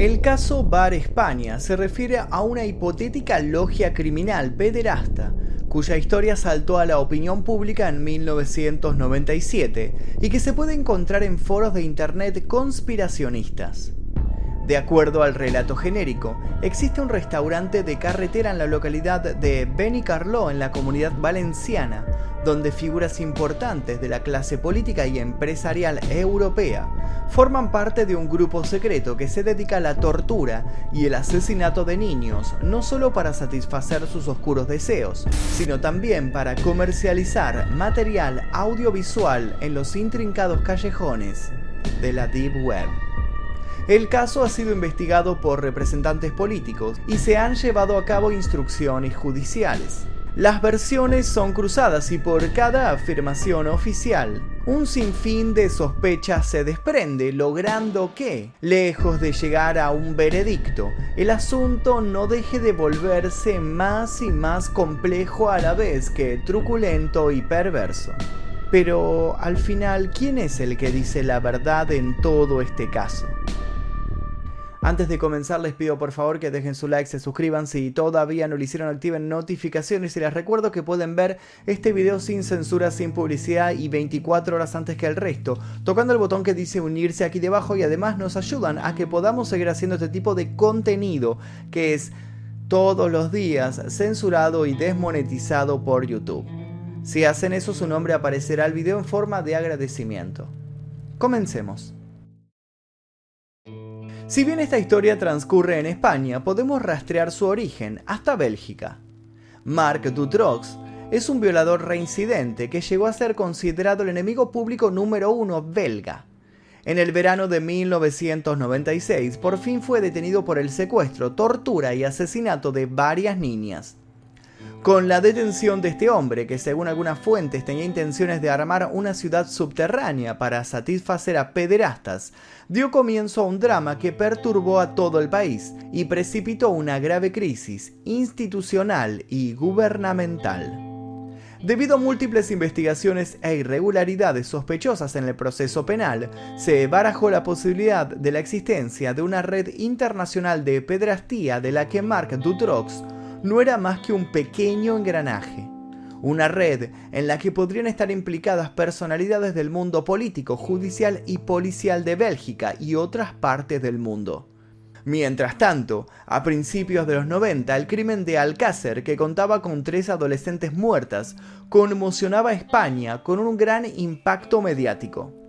El caso Bar España se refiere a una hipotética logia criminal pederasta cuya historia saltó a la opinión pública en 1997 y que se puede encontrar en foros de internet conspiracionistas. De acuerdo al relato genérico, existe un restaurante de carretera en la localidad de Benicarló, en la comunidad valenciana, donde figuras importantes de la clase política y empresarial europea forman parte de un grupo secreto que se dedica a la tortura y el asesinato de niños, no solo para satisfacer sus oscuros deseos, sino también para comercializar material audiovisual en los intrincados callejones de la Deep Web. El caso ha sido investigado por representantes políticos y se han llevado a cabo instrucciones judiciales. Las versiones son cruzadas y por cada afirmación oficial, un sinfín de sospechas se desprende, logrando que, lejos de llegar a un veredicto, el asunto no deje de volverse más y más complejo a la vez que truculento y perverso. Pero al final, ¿quién es el que dice la verdad en todo este caso? Antes de comenzar les pido por favor que dejen su like, se suscriban si todavía no lo hicieron, activen notificaciones y les recuerdo que pueden ver este video sin censura, sin publicidad y 24 horas antes que el resto, tocando el botón que dice unirse aquí debajo y además nos ayudan a que podamos seguir haciendo este tipo de contenido que es todos los días censurado y desmonetizado por YouTube. Si hacen eso su nombre aparecerá al video en forma de agradecimiento. Comencemos. Si bien esta historia transcurre en España, podemos rastrear su origen hasta Bélgica. Marc Dutrox es un violador reincidente que llegó a ser considerado el enemigo público número uno belga. En el verano de 1996, por fin fue detenido por el secuestro, tortura y asesinato de varias niñas. Con la detención de este hombre, que según algunas fuentes tenía intenciones de armar una ciudad subterránea para satisfacer a pederastas, dio comienzo a un drama que perturbó a todo el país y precipitó una grave crisis institucional y gubernamental. Debido a múltiples investigaciones e irregularidades sospechosas en el proceso penal, se barajó la posibilidad de la existencia de una red internacional de pedrastía de la que Marc Dutrox no era más que un pequeño engranaje, una red en la que podrían estar implicadas personalidades del mundo político, judicial y policial de Bélgica y otras partes del mundo. Mientras tanto, a principios de los 90, el crimen de Alcácer, que contaba con tres adolescentes muertas, conmocionaba a España con un gran impacto mediático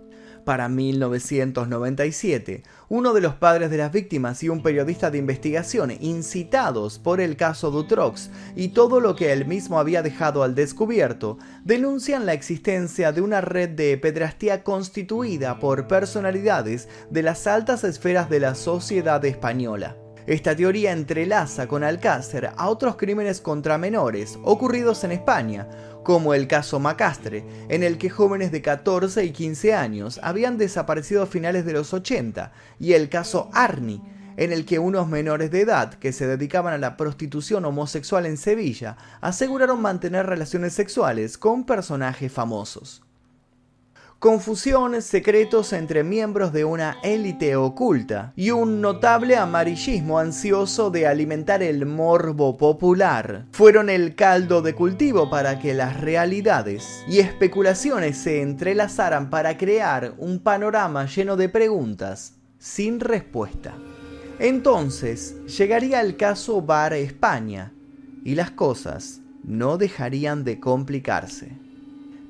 para 1997, uno de los padres de las víctimas y un periodista de investigación incitados por el caso Dutrox y todo lo que él mismo había dejado al descubierto, denuncian la existencia de una red de pedrastía constituida por personalidades de las altas esferas de la sociedad española. Esta teoría entrelaza con Alcácer a otros crímenes contra menores ocurridos en España, como el caso Macastre, en el que jóvenes de 14 y 15 años habían desaparecido a finales de los 80, y el caso Arni, en el que unos menores de edad que se dedicaban a la prostitución homosexual en Sevilla aseguraron mantener relaciones sexuales con personajes famosos confusión, secretos entre miembros de una élite oculta y un notable amarillismo ansioso de alimentar el morbo popular fueron el caldo de cultivo para que las realidades y especulaciones se entrelazaran para crear un panorama lleno de preguntas sin respuesta. Entonces llegaría el caso Bar España y las cosas no dejarían de complicarse.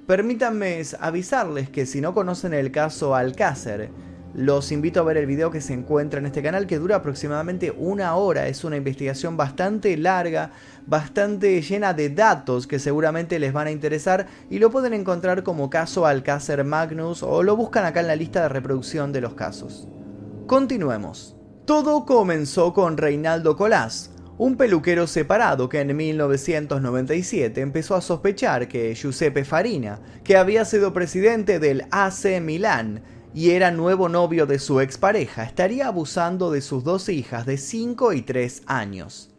Permítanme avisarles que si no conocen el caso Alcácer, los invito a ver el video que se encuentra en este canal que dura aproximadamente una hora. Es una investigación bastante larga, bastante llena de datos que seguramente les van a interesar y lo pueden encontrar como caso Alcácer Magnus o lo buscan acá en la lista de reproducción de los casos. Continuemos. Todo comenzó con Reinaldo Colás, un peluquero separado que en 1997 empezó a sospechar que Giuseppe Farina, que había sido presidente del AC Milán y era nuevo novio de su expareja, estaría abusando de sus dos hijas de 5 y 3 años.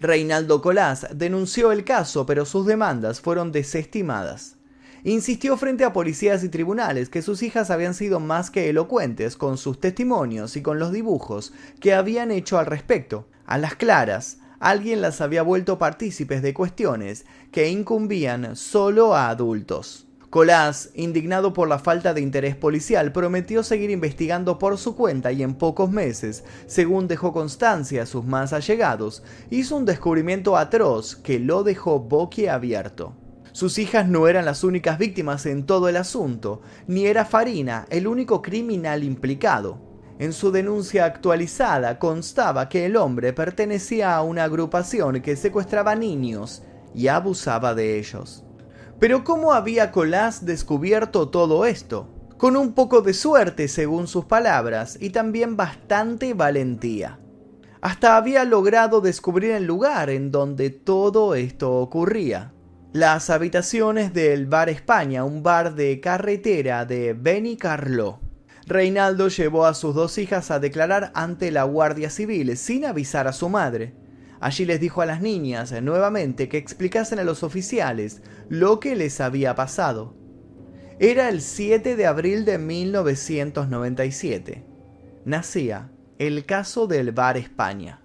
Reinaldo Colás denunció el caso, pero sus demandas fueron desestimadas. Insistió frente a policías y tribunales que sus hijas habían sido más que elocuentes con sus testimonios y con los dibujos que habían hecho al respecto. A las claras, alguien las había vuelto partícipes de cuestiones que incumbían solo a adultos. Colás, indignado por la falta de interés policial, prometió seguir investigando por su cuenta y en pocos meses, según dejó constancia a sus más allegados, hizo un descubrimiento atroz que lo dejó boquiabierto. Sus hijas no eran las únicas víctimas en todo el asunto, ni era Farina el único criminal implicado. En su denuncia actualizada constaba que el hombre pertenecía a una agrupación que secuestraba niños y abusaba de ellos. Pero ¿cómo había Colás descubierto todo esto? Con un poco de suerte, según sus palabras, y también bastante valentía. Hasta había logrado descubrir el lugar en donde todo esto ocurría. Las habitaciones del Bar España, un bar de carretera de Benicarló. Reinaldo llevó a sus dos hijas a declarar ante la Guardia Civil sin avisar a su madre. Allí les dijo a las niñas nuevamente que explicasen a los oficiales lo que les había pasado. Era el 7 de abril de 1997. Nacía el caso del Bar España.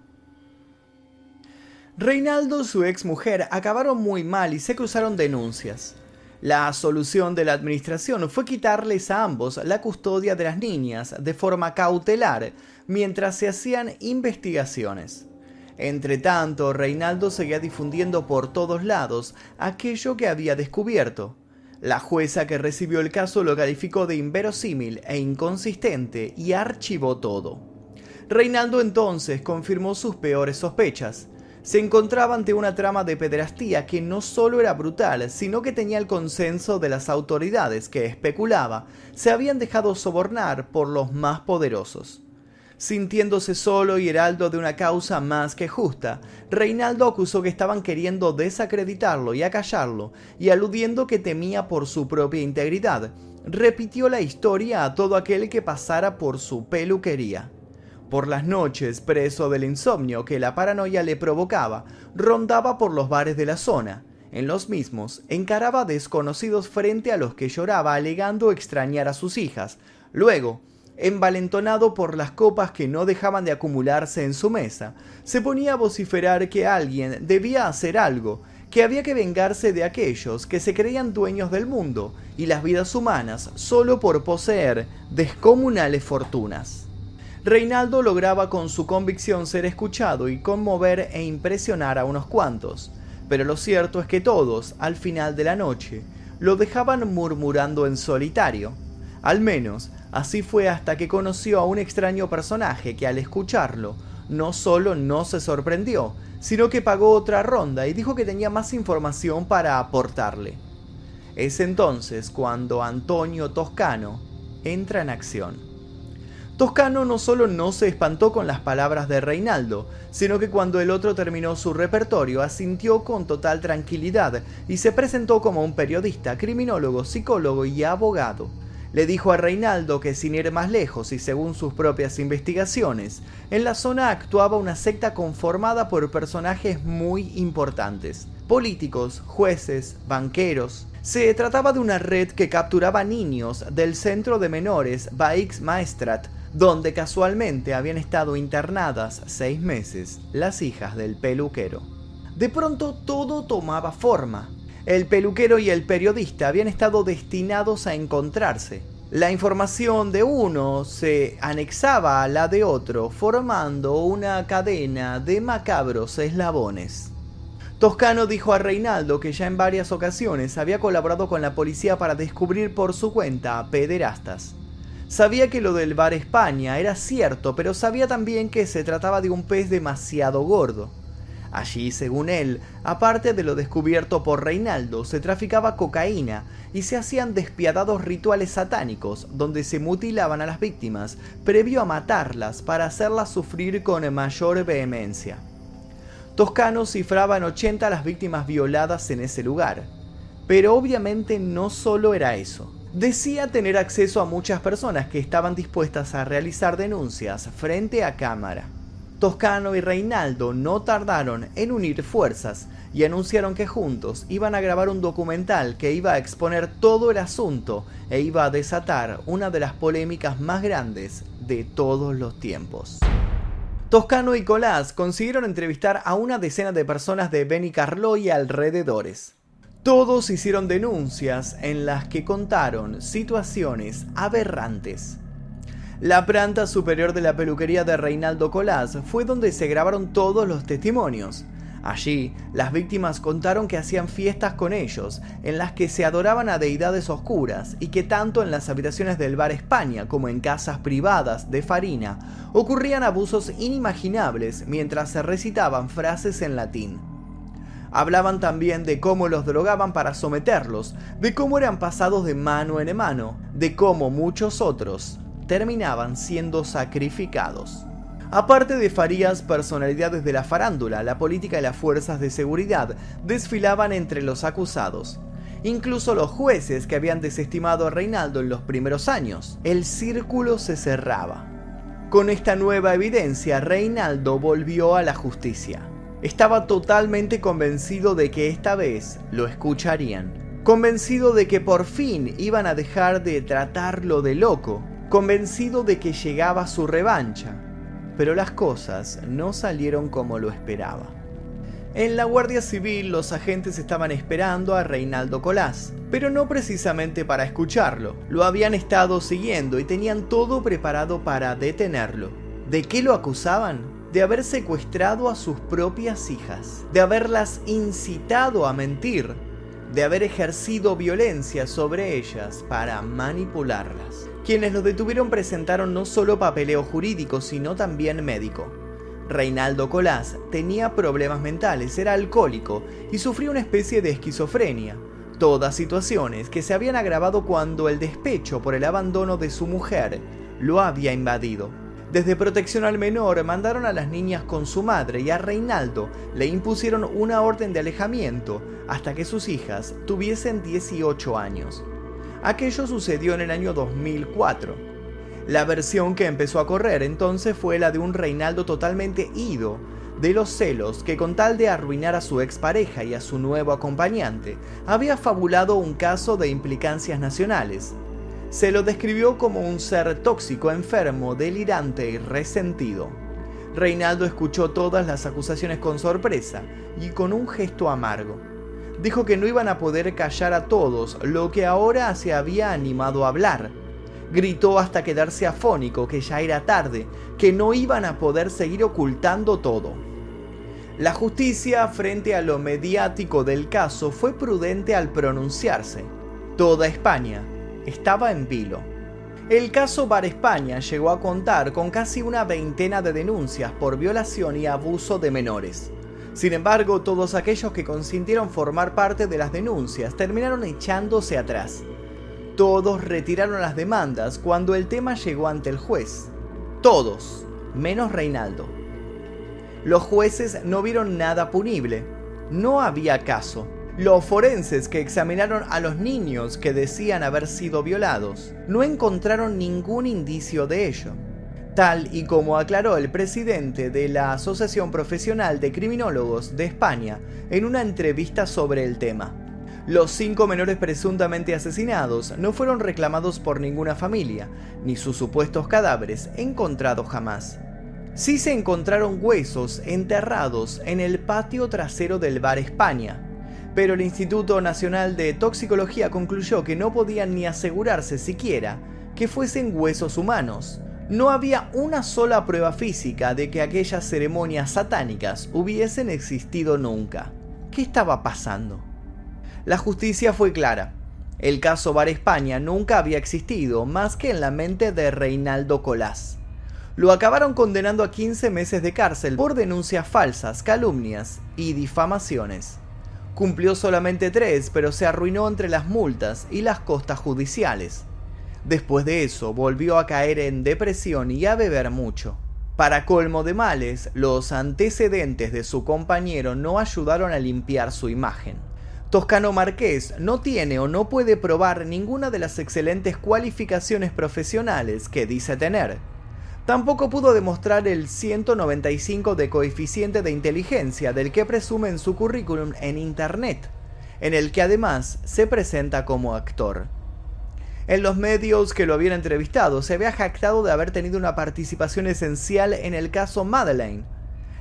Reinaldo y su ex mujer acabaron muy mal y se cruzaron denuncias. La solución de la administración fue quitarles a ambos la custodia de las niñas de forma cautelar mientras se hacían investigaciones. Entre tanto, Reinaldo seguía difundiendo por todos lados aquello que había descubierto. La jueza que recibió el caso lo calificó de inverosímil e inconsistente y archivó todo. Reinaldo entonces confirmó sus peores sospechas. Se encontraba ante una trama de pederastía que no solo era brutal, sino que tenía el consenso de las autoridades que especulaba se habían dejado sobornar por los más poderosos. Sintiéndose solo y heraldo de una causa más que justa, Reinaldo acusó que estaban queriendo desacreditarlo y acallarlo, y aludiendo que temía por su propia integridad, repitió la historia a todo aquel que pasara por su peluquería. Por las noches, preso del insomnio que la paranoia le provocaba, rondaba por los bares de la zona. En los mismos, encaraba desconocidos frente a los que lloraba alegando extrañar a sus hijas. Luego, envalentonado por las copas que no dejaban de acumularse en su mesa, se ponía a vociferar que alguien debía hacer algo, que había que vengarse de aquellos que se creían dueños del mundo y las vidas humanas solo por poseer descomunales fortunas. Reinaldo lograba con su convicción ser escuchado y conmover e impresionar a unos cuantos, pero lo cierto es que todos, al final de la noche, lo dejaban murmurando en solitario. Al menos Así fue hasta que conoció a un extraño personaje que al escucharlo no solo no se sorprendió, sino que pagó otra ronda y dijo que tenía más información para aportarle. Es entonces cuando Antonio Toscano entra en acción. Toscano no solo no se espantó con las palabras de Reinaldo, sino que cuando el otro terminó su repertorio asintió con total tranquilidad y se presentó como un periodista, criminólogo, psicólogo y abogado le dijo a Reinaldo que sin ir más lejos y según sus propias investigaciones, en la zona actuaba una secta conformada por personajes muy importantes, políticos, jueces, banqueros. Se trataba de una red que capturaba niños del centro de menores Baix Maestrat, donde casualmente habían estado internadas seis meses las hijas del peluquero. De pronto todo tomaba forma. El peluquero y el periodista habían estado destinados a encontrarse. La información de uno se anexaba a la de otro, formando una cadena de macabros eslabones. Toscano dijo a Reinaldo que ya en varias ocasiones había colaborado con la policía para descubrir por su cuenta a pederastas. Sabía que lo del bar España era cierto, pero sabía también que se trataba de un pez demasiado gordo. Allí, según él, aparte de lo descubierto por Reinaldo, se traficaba cocaína y se hacían despiadados rituales satánicos donde se mutilaban a las víctimas previo a matarlas para hacerlas sufrir con mayor vehemencia. Toscano cifraba en 80 las víctimas violadas en ese lugar. Pero obviamente no solo era eso. Decía tener acceso a muchas personas que estaban dispuestas a realizar denuncias frente a cámara. Toscano y Reinaldo no tardaron en unir fuerzas y anunciaron que juntos iban a grabar un documental que iba a exponer todo el asunto e iba a desatar una de las polémicas más grandes de todos los tiempos. Toscano y Colás consiguieron entrevistar a una decena de personas de Benicarló y alrededores. Todos hicieron denuncias en las que contaron situaciones aberrantes. La planta superior de la peluquería de Reinaldo Colás fue donde se grabaron todos los testimonios. Allí, las víctimas contaron que hacían fiestas con ellos, en las que se adoraban a deidades oscuras y que tanto en las habitaciones del bar España como en casas privadas de Farina ocurrían abusos inimaginables mientras se recitaban frases en latín. Hablaban también de cómo los drogaban para someterlos, de cómo eran pasados de mano en mano, de cómo muchos otros terminaban siendo sacrificados. Aparte de Farías, personalidades de la farándula, la política y las fuerzas de seguridad desfilaban entre los acusados. Incluso los jueces que habían desestimado a Reinaldo en los primeros años. El círculo se cerraba. Con esta nueva evidencia, Reinaldo volvió a la justicia. Estaba totalmente convencido de que esta vez lo escucharían. Convencido de que por fin iban a dejar de tratarlo de loco. Convencido de que llegaba su revancha pero las cosas no salieron como lo esperaba. En la Guardia Civil los agentes estaban esperando a Reinaldo Colás, pero no precisamente para escucharlo, lo habían estado siguiendo y tenían todo preparado para detenerlo. ¿De qué lo acusaban? De haber secuestrado a sus propias hijas, de haberlas incitado a mentir, de haber ejercido violencia sobre ellas para manipularlas. Quienes lo detuvieron presentaron no solo papeleo jurídico, sino también médico. Reinaldo Colás tenía problemas mentales, era alcohólico y sufría una especie de esquizofrenia. Todas situaciones que se habían agravado cuando el despecho por el abandono de su mujer lo había invadido. Desde protección al menor mandaron a las niñas con su madre y a Reinaldo le impusieron una orden de alejamiento hasta que sus hijas tuviesen 18 años. Aquello sucedió en el año 2004. La versión que empezó a correr entonces fue la de un Reinaldo totalmente ido de los celos que con tal de arruinar a su expareja y a su nuevo acompañante, había fabulado un caso de implicancias nacionales. Se lo describió como un ser tóxico, enfermo, delirante y resentido. Reinaldo escuchó todas las acusaciones con sorpresa y con un gesto amargo dijo que no iban a poder callar a todos lo que ahora se había animado a hablar. Gritó hasta quedarse afónico que ya era tarde, que no iban a poder seguir ocultando todo. La justicia frente a lo mediático del caso fue prudente al pronunciarse. Toda España estaba en vilo. El caso Bar España llegó a contar con casi una veintena de denuncias por violación y abuso de menores. Sin embargo, todos aquellos que consintieron formar parte de las denuncias terminaron echándose atrás. Todos retiraron las demandas cuando el tema llegó ante el juez. Todos, menos Reinaldo. Los jueces no vieron nada punible. No había caso. Los forenses que examinaron a los niños que decían haber sido violados no encontraron ningún indicio de ello tal y como aclaró el presidente de la Asociación Profesional de Criminólogos de España en una entrevista sobre el tema. Los cinco menores presuntamente asesinados no fueron reclamados por ninguna familia, ni sus supuestos cadáveres encontrados jamás. Sí se encontraron huesos enterrados en el patio trasero del bar España, pero el Instituto Nacional de Toxicología concluyó que no podían ni asegurarse siquiera que fuesen huesos humanos, no había una sola prueba física de que aquellas ceremonias satánicas hubiesen existido nunca. ¿Qué estaba pasando? La justicia fue clara. El caso Bar España nunca había existido más que en la mente de Reinaldo Colás. Lo acabaron condenando a 15 meses de cárcel por denuncias falsas, calumnias y difamaciones. Cumplió solamente tres, pero se arruinó entre las multas y las costas judiciales. Después de eso, volvió a caer en depresión y a beber mucho. Para colmo de males, los antecedentes de su compañero no ayudaron a limpiar su imagen. Toscano Marqués no tiene o no puede probar ninguna de las excelentes cualificaciones profesionales que dice tener. Tampoco pudo demostrar el 195 de coeficiente de inteligencia del que presume en su currículum en Internet, en el que además se presenta como actor. En los medios que lo habían entrevistado se había jactado de haber tenido una participación esencial en el caso Madeleine.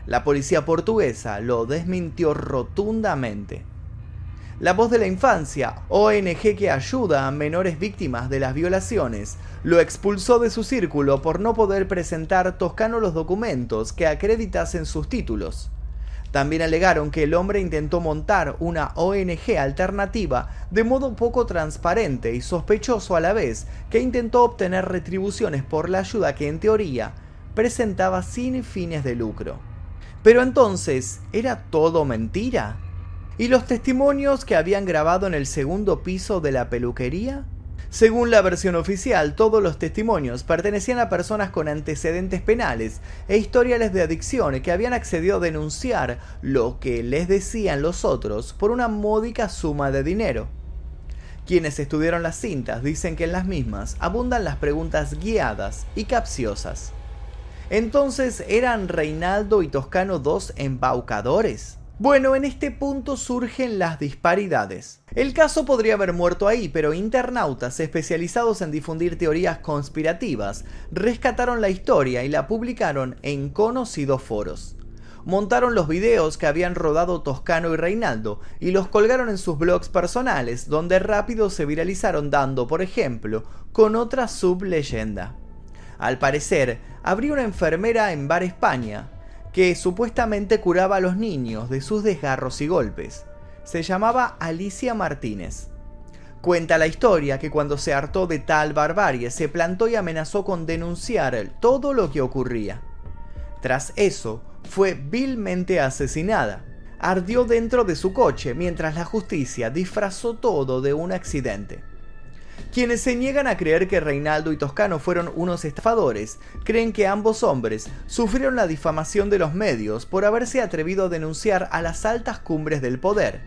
La policía portuguesa lo desmintió rotundamente. La Voz de la Infancia, ONG que ayuda a menores víctimas de las violaciones, lo expulsó de su círculo por no poder presentar Toscano los documentos que acreditasen sus títulos. También alegaron que el hombre intentó montar una ONG alternativa de modo poco transparente y sospechoso a la vez, que intentó obtener retribuciones por la ayuda que en teoría presentaba sin fines de lucro. Pero entonces, ¿era todo mentira? ¿Y los testimonios que habían grabado en el segundo piso de la peluquería? Según la versión oficial, todos los testimonios pertenecían a personas con antecedentes penales e historiales de adicción que habían accedido a denunciar lo que les decían los otros por una módica suma de dinero. Quienes estudiaron las cintas dicen que en las mismas abundan las preguntas guiadas y capciosas. Entonces, ¿eran Reinaldo y Toscano dos embaucadores? Bueno, en este punto surgen las disparidades. El caso podría haber muerto ahí, pero internautas especializados en difundir teorías conspirativas rescataron la historia y la publicaron en conocidos foros. Montaron los videos que habían rodado Toscano y Reinaldo y los colgaron en sus blogs personales, donde rápido se viralizaron dando, por ejemplo, con otra subleyenda. Al parecer, habría una enfermera en Bar España, que supuestamente curaba a los niños de sus desgarros y golpes. Se llamaba Alicia Martínez. Cuenta la historia que cuando se hartó de tal barbarie se plantó y amenazó con denunciar todo lo que ocurría. Tras eso, fue vilmente asesinada. Ardió dentro de su coche mientras la justicia disfrazó todo de un accidente. Quienes se niegan a creer que Reinaldo y Toscano fueron unos estafadores, creen que ambos hombres sufrieron la difamación de los medios por haberse atrevido a denunciar a las altas cumbres del poder.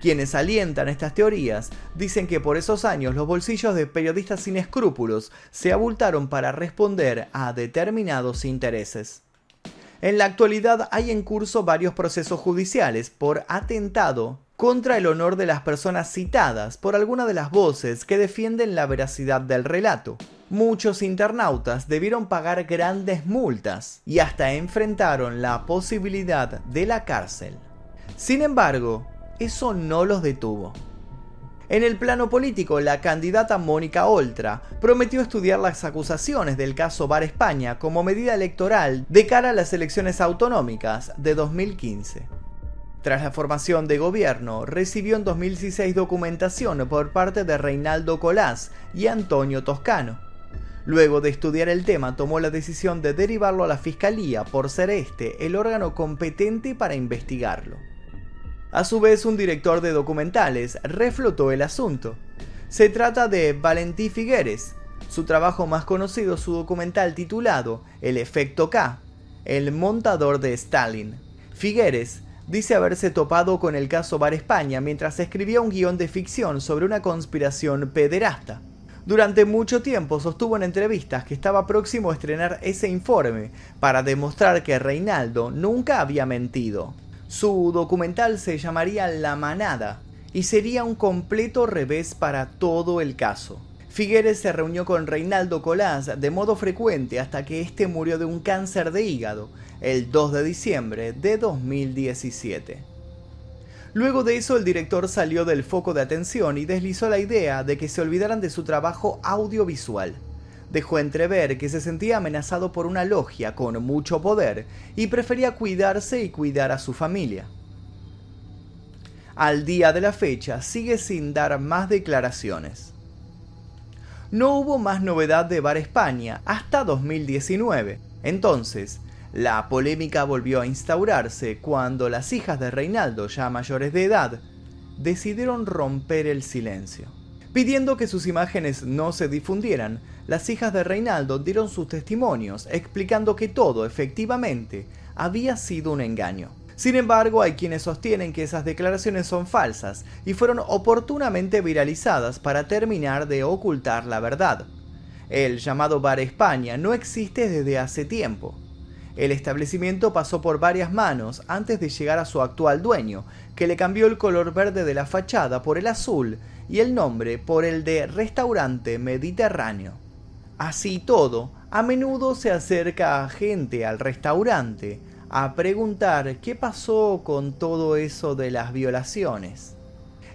Quienes alientan estas teorías dicen que por esos años los bolsillos de periodistas sin escrúpulos se abultaron para responder a determinados intereses. En la actualidad hay en curso varios procesos judiciales por atentado contra el honor de las personas citadas por alguna de las voces que defienden la veracidad del relato. Muchos internautas debieron pagar grandes multas y hasta enfrentaron la posibilidad de la cárcel. Sin embargo, eso no los detuvo. En el plano político, la candidata Mónica Oltra prometió estudiar las acusaciones del caso Bar España como medida electoral de cara a las elecciones autonómicas de 2015. Tras la formación de gobierno, recibió en 2016 documentación por parte de Reinaldo Colás y Antonio Toscano. Luego de estudiar el tema, tomó la decisión de derivarlo a la Fiscalía por ser este el órgano competente para investigarlo. A su vez, un director de documentales reflotó el asunto. Se trata de Valentí Figueres. Su trabajo más conocido su documental titulado El efecto K, el montador de Stalin. Figueres dice haberse topado con el caso Bar España mientras escribía un guion de ficción sobre una conspiración pederasta. Durante mucho tiempo sostuvo en entrevistas que estaba próximo a estrenar ese informe para demostrar que Reinaldo nunca había mentido. Su documental se llamaría La Manada y sería un completo revés para todo el caso. Figueres se reunió con Reinaldo Colás de modo frecuente hasta que éste murió de un cáncer de hígado el 2 de diciembre de 2017. Luego de eso el director salió del foco de atención y deslizó la idea de que se olvidaran de su trabajo audiovisual. Dejó entrever que se sentía amenazado por una logia con mucho poder y prefería cuidarse y cuidar a su familia. Al día de la fecha sigue sin dar más declaraciones. No hubo más novedad de Bar España hasta 2019. Entonces, la polémica volvió a instaurarse cuando las hijas de Reinaldo, ya mayores de edad, decidieron romper el silencio. Pidiendo que sus imágenes no se difundieran, las hijas de Reinaldo dieron sus testimonios explicando que todo efectivamente había sido un engaño. Sin embargo, hay quienes sostienen que esas declaraciones son falsas y fueron oportunamente viralizadas para terminar de ocultar la verdad. El llamado Bar España no existe desde hace tiempo. El establecimiento pasó por varias manos antes de llegar a su actual dueño, que le cambió el color verde de la fachada por el azul y el nombre por el de Restaurante Mediterráneo. Así todo, a menudo se acerca a gente al restaurante a preguntar qué pasó con todo eso de las violaciones.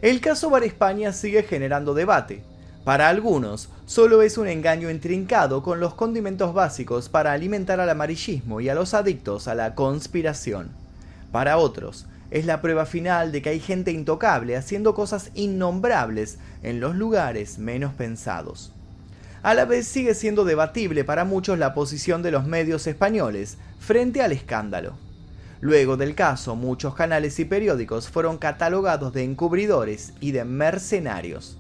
El caso Bar España sigue generando debate. Para algunos, solo es un engaño intrincado con los condimentos básicos para alimentar al amarillismo y a los adictos a la conspiración. Para otros, es la prueba final de que hay gente intocable haciendo cosas innombrables en los lugares menos pensados. A la vez sigue siendo debatible para muchos la posición de los medios españoles frente al escándalo. Luego del caso, muchos canales y periódicos fueron catalogados de encubridores y de mercenarios.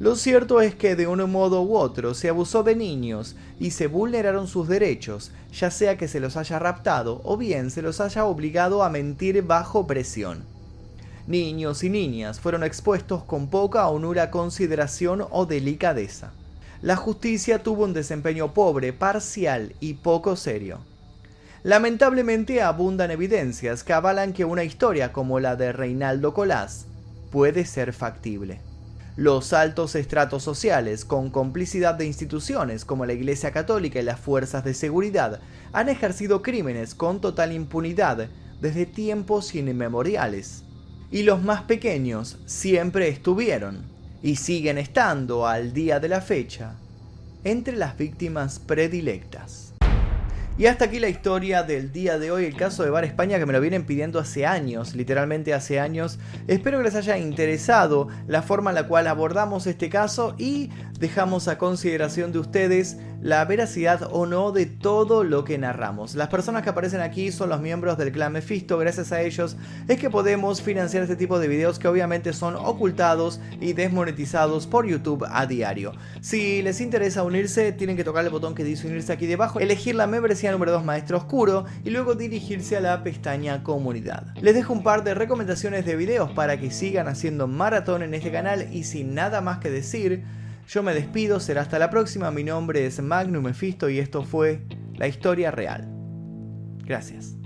Lo cierto es que de un modo u otro se abusó de niños y se vulneraron sus derechos, ya sea que se los haya raptado o bien se los haya obligado a mentir bajo presión. Niños y niñas fueron expuestos con poca o nula consideración o delicadeza la justicia tuvo un desempeño pobre, parcial y poco serio. Lamentablemente abundan evidencias que avalan que una historia como la de Reinaldo Colás puede ser factible. Los altos estratos sociales, con complicidad de instituciones como la Iglesia Católica y las fuerzas de seguridad, han ejercido crímenes con total impunidad desde tiempos inmemoriales. Y los más pequeños siempre estuvieron, y siguen estando al día de la fecha entre las víctimas predilectas. Y hasta aquí la historia del día de hoy, el caso de Bar España que me lo vienen pidiendo hace años, literalmente hace años. Espero que les haya interesado la forma en la cual abordamos este caso y dejamos a consideración de ustedes la veracidad o no de todo lo que narramos. Las personas que aparecen aquí son los miembros del clan Mephisto, gracias a ellos es que podemos financiar este tipo de videos que obviamente son ocultados y desmonetizados por YouTube a diario. Si les interesa unirse, tienen que tocar el botón que dice unirse aquí debajo, elegir la membresía número 2 Maestro Oscuro y luego dirigirse a la pestaña Comunidad. Les dejo un par de recomendaciones de videos para que sigan haciendo maratón en este canal y sin nada más que decir, yo me despido, será hasta la próxima. Mi nombre es Magnum Mephisto y esto fue La Historia Real. Gracias.